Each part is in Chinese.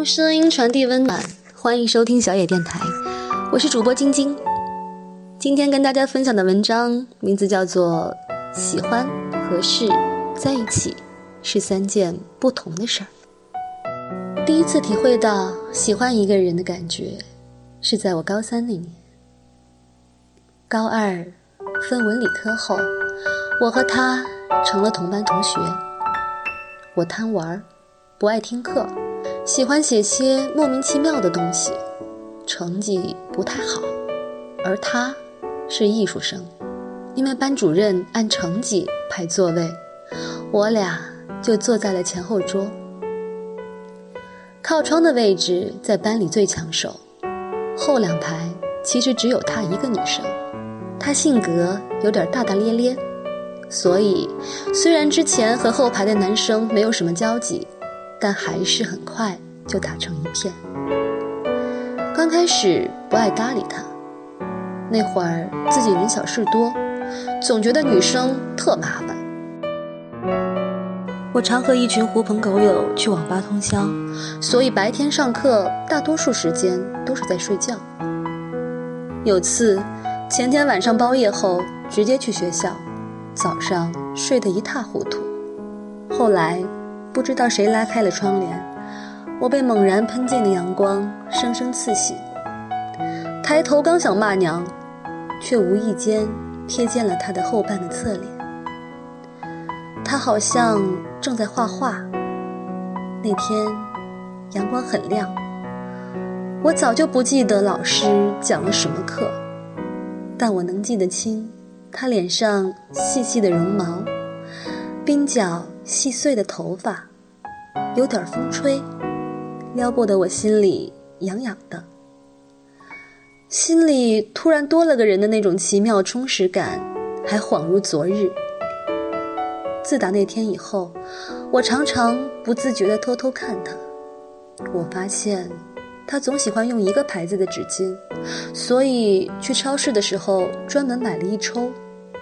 用声音传递温暖，欢迎收听小野电台，我是主播晶晶。今天跟大家分享的文章名字叫做《喜欢合适在一起是三件不同的事儿》。第一次体会到喜欢一个人的感觉，是在我高三那年。高二分文理科后，我和他成了同班同学。我贪玩，不爱听课。喜欢写些莫名其妙的东西，成绩不太好，而他是艺术生，因为班主任按成绩排座位，我俩就坐在了前后桌。靠窗的位置在班里最抢手，后两排其实只有她一个女生，她性格有点大大咧咧，所以虽然之前和后排的男生没有什么交集。但还是很快就打成一片。刚开始不爱搭理他，那会儿自己人小事多，总觉得女生特麻烦。我常和一群狐朋狗友去网吧通宵，所以白天上课大多数时间都是在睡觉。有次前天晚上包夜后直接去学校，早上睡得一塌糊涂。后来。不知道谁拉开了窗帘，我被猛然喷进的阳光生生刺醒。抬头刚想骂娘，却无意间瞥见了他的后半的侧脸。他好像正在画画。那天阳光很亮，我早就不记得老师讲了什么课，但我能记得清他脸上细细的绒毛，鬓角。细碎的头发，有点风吹，撩拨得我心里痒痒的。心里突然多了个人的那种奇妙充实感，还恍如昨日。自打那天以后，我常常不自觉地偷偷看他。我发现，他总喜欢用一个牌子的纸巾，所以去超市的时候专门买了一抽，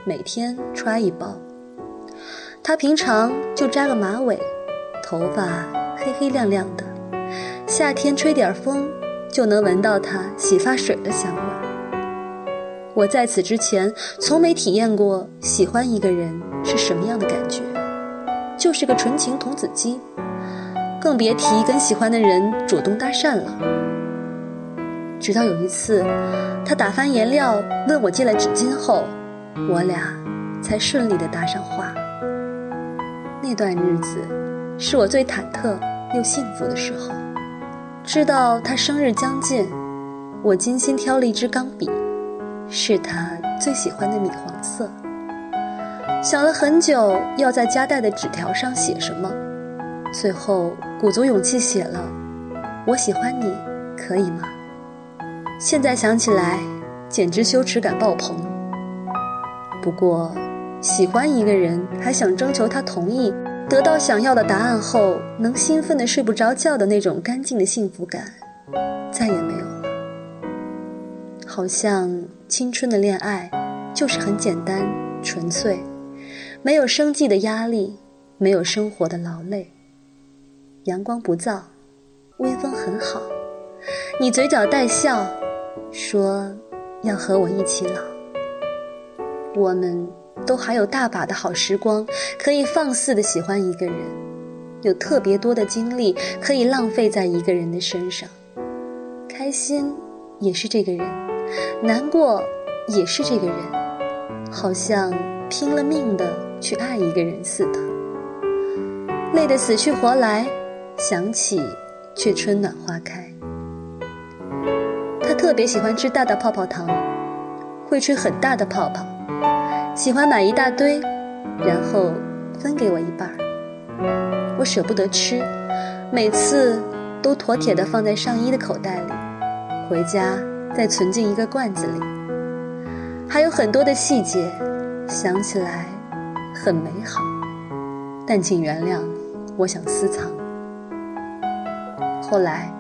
每天揣一包。他平常就扎个马尾，头发黑黑亮亮的，夏天吹点风就能闻到他洗发水的香味。我在此之前从没体验过喜欢一个人是什么样的感觉，就是个纯情童子鸡，更别提跟喜欢的人主动搭讪了。直到有一次，他打翻颜料问我借了纸巾后，我俩才顺利的搭上话。那段日子，是我最忐忑又幸福的时候。知道他生日将近，我精心挑了一支钢笔，是他最喜欢的米黄色。想了很久，要在夹带的纸条上写什么，最后鼓足勇气写了：“我喜欢你，可以吗？”现在想起来，简直羞耻感爆棚。不过。喜欢一个人，还想征求他同意，得到想要的答案后，能兴奋的睡不着觉的那种干净的幸福感，再也没有了。好像青春的恋爱，就是很简单纯粹，没有生计的压力，没有生活的劳累。阳光不燥，微风很好，你嘴角带笑，说要和我一起老。我们。都还有大把的好时光，可以放肆的喜欢一个人，有特别多的精力可以浪费在一个人的身上。开心也是这个人，难过也是这个人，好像拼了命的去爱一个人似的，累得死去活来，想起却春暖花开。他特别喜欢吃大大泡泡糖，会吹很大的泡泡。喜欢买一大堆，然后分给我一半儿。我舍不得吃，每次都妥帖地放在上衣的口袋里，回家再存进一个罐子里。还有很多的细节，想起来很美好，但请原谅，我想私藏。后来，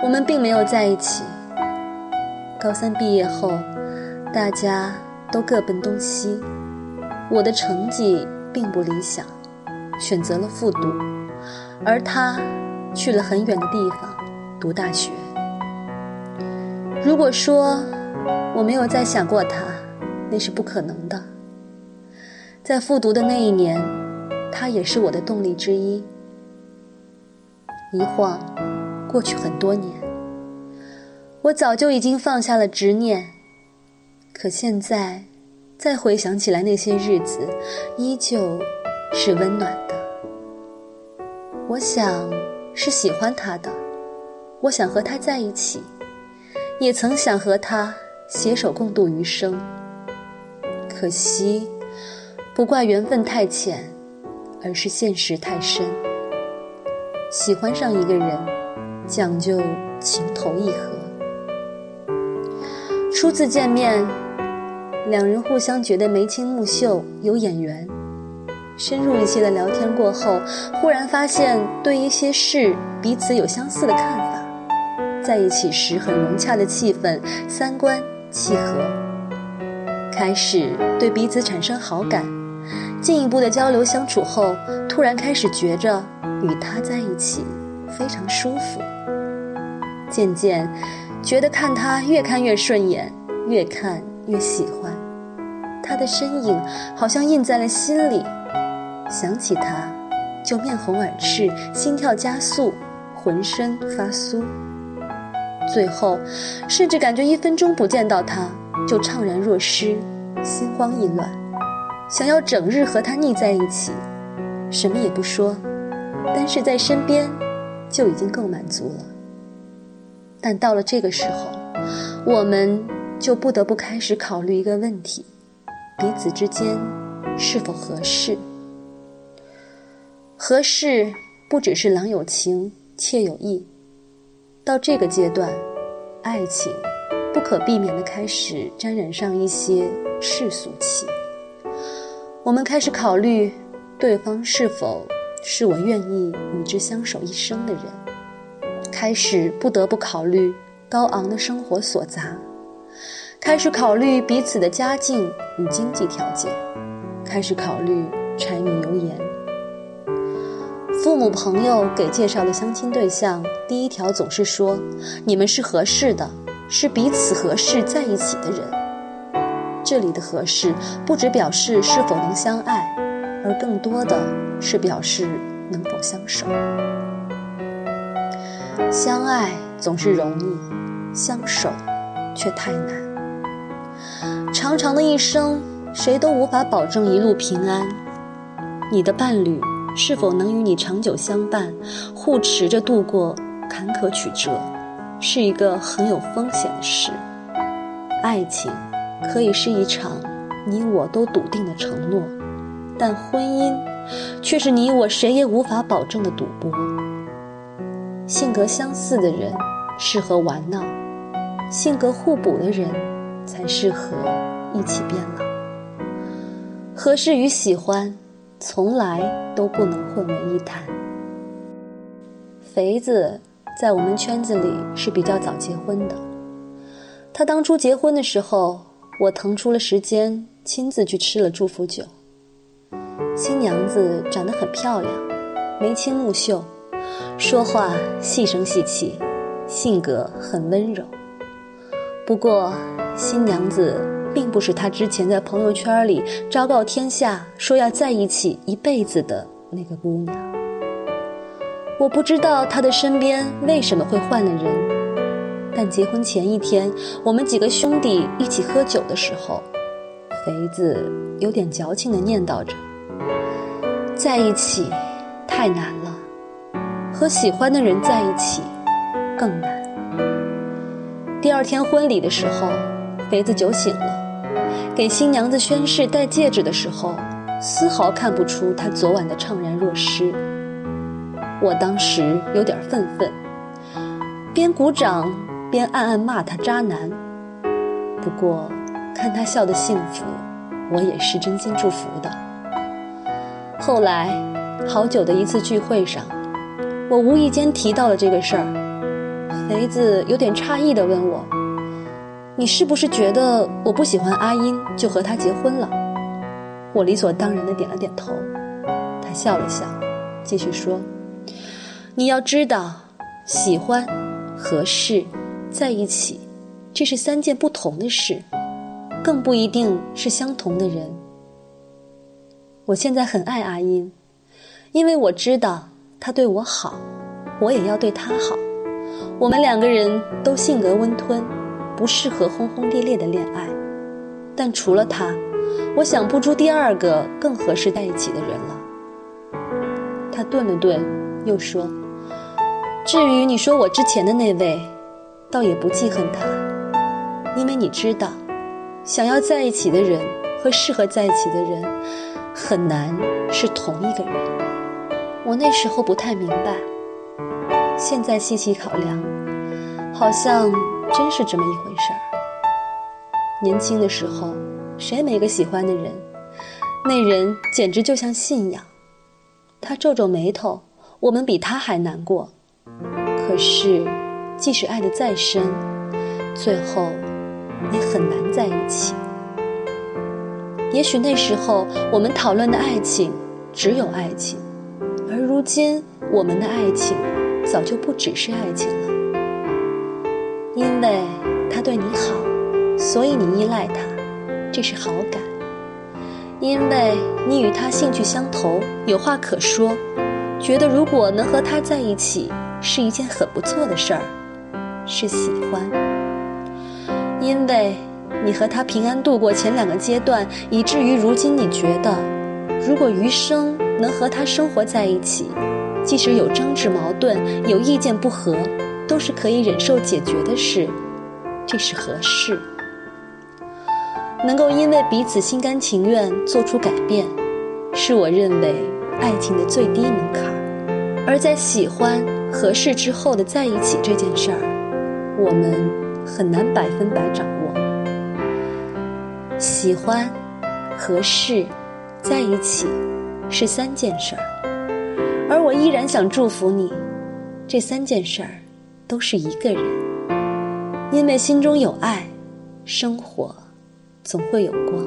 我们并没有在一起。高三毕业后，大家。都各奔东西，我的成绩并不理想，选择了复读，而他去了很远的地方，读大学。如果说我没有再想过他，那是不可能的。在复读的那一年，他也是我的动力之一。一晃，过去很多年，我早就已经放下了执念，可现在，再回想起来那些日子，依旧是温暖的。我想是喜欢他的，我想和他在一起，也曾想和他携手共度余生。可惜，不怪缘分太浅，而是现实太深。喜欢上一个人，讲究情投意合。初次见面，两人互相觉得眉清目秀，有眼缘。深入一些的聊天过后，忽然发现对一些事彼此有相似的看法，在一起时很融洽的气氛，三观契合，开始对彼此产生好感。进一步的交流相处后，突然开始觉着。与他在一起非常舒服，渐渐觉得看他越看越顺眼，越看越喜欢。他的身影好像印在了心里，想起他就面红耳赤，心跳加速，浑身发酥。最后甚至感觉一分钟不见到他就怅然若失，心慌意乱，想要整日和他腻在一起，什么也不说。但是在身边，就已经够满足了。但到了这个时候，我们就不得不开始考虑一个问题：彼此之间是否合适？合适不只是郎有情，妾有意。到这个阶段，爱情不可避免的开始沾染上一些世俗气。我们开始考虑对方是否。是我愿意与之相守一生的人，开始不得不考虑高昂的生活所杂，开始考虑彼此的家境与经济条件，开始考虑柴米油盐。父母朋友给介绍的相亲对象，第一条总是说：“你们是合适的，是彼此合适在一起的人。”这里的合适，不只表示是否能相爱。而更多的是表示能否相守。相爱总是容易，相守却太难。长长的一生，谁都无法保证一路平安。你的伴侣是否能与你长久相伴，护持着度过坎坷曲折，是一个很有风险的事。爱情可以是一场你我都笃定的承诺。但婚姻，却是你我谁也无法保证的赌博。性格相似的人适合玩闹，性格互补的人才适合一起变老。合适与喜欢，从来都不能混为一谈。肥子在我们圈子里是比较早结婚的，他当初结婚的时候，我腾出了时间亲自去吃了祝福酒。新娘子长得很漂亮，眉清目秀，说话细声细气，性格很温柔。不过，新娘子并不是他之前在朋友圈里昭告天下说要在一起一辈子的那个姑娘。我不知道他的身边为什么会换了人，但结婚前一天，我们几个兄弟一起喝酒的时候，肥子有点矫情的念叨着。在一起太难了，和喜欢的人在一起更难。第二天婚礼的时候，肥子酒醒了，给新娘子宣誓戴戒指的时候，丝毫看不出他昨晚的怅然若失。我当时有点愤愤，边鼓掌边暗暗骂他渣男。不过看他笑得幸福，我也是真心祝福的。后来，好久的一次聚会上，我无意间提到了这个事儿。肥子有点诧异地问我：“你是不是觉得我不喜欢阿英，就和他结婚了？”我理所当然地点了点头。他笑了笑，继续说：“你要知道，喜欢合适，在一起，这是三件不同的事，更不一定是相同的人。我现在很爱阿英，因为我知道他对我好，我也要对他好。我们两个人都性格温吞，不适合轰轰烈烈的恋爱。但除了他，我想不出第二个更合适在一起的人了。他顿了顿，又说：“至于你说我之前的那位，倒也不记恨他，因为你知道，想要在一起的人和适合在一起的人。”很难是同一个人。我那时候不太明白，现在细细考量，好像真是这么一回事儿。年轻的时候，谁没个喜欢的人？那人简直就像信仰。他皱皱眉头，我们比他还难过。可是，即使爱得再深，最后也很难在一起。也许那时候我们讨论的爱情只有爱情，而如今我们的爱情早就不只是爱情了。因为他对你好，所以你依赖他，这是好感；因为你与他兴趣相投，有话可说，觉得如果能和他在一起是一件很不错的事儿，是喜欢；因为。你和他平安度过前两个阶段，以至于如今你觉得，如果余生能和他生活在一起，即使有争执、矛盾、有意见不合，都是可以忍受解决的事，这是合适。能够因为彼此心甘情愿做出改变，是我认为爱情的最低门槛。而在喜欢、合适之后的在一起这件事儿，我们很难百分百掌握。喜欢、合适、在一起，是三件事儿，而我依然想祝福你，这三件事儿都是一个人，因为心中有爱，生活总会有光。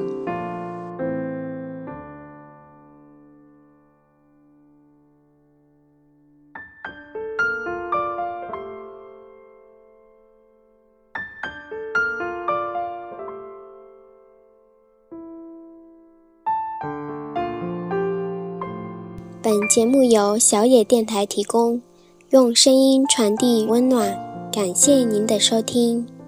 本节目由小野电台提供，用声音传递温暖。感谢您的收听。